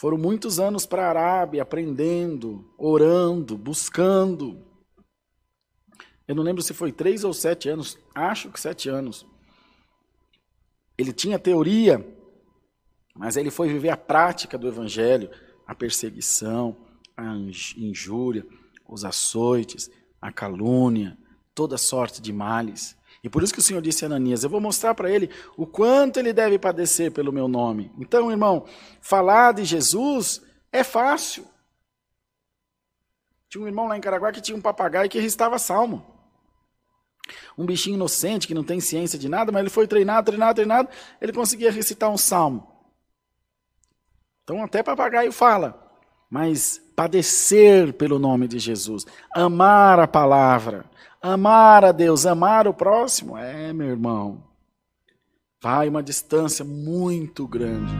Foram muitos anos para a Arábia, aprendendo, orando, buscando. Eu não lembro se foi três ou sete anos, acho que sete anos. Ele tinha teoria, mas ele foi viver a prática do Evangelho, a perseguição, a injúria, os açoites, a calúnia, toda sorte de males. E por isso que o Senhor disse a Ananias: Eu vou mostrar para ele o quanto ele deve padecer pelo meu nome. Então, irmão, falar de Jesus é fácil. Tinha um irmão lá em Caraguá que tinha um papagaio que recitava salmo. Um bichinho inocente que não tem ciência de nada, mas ele foi treinado, treinado, treinado, ele conseguia recitar um salmo. Então, até papagaio fala. Mas padecer pelo nome de Jesus, amar a palavra, Amar a Deus, amar o próximo, é, meu irmão, vai uma distância muito grande.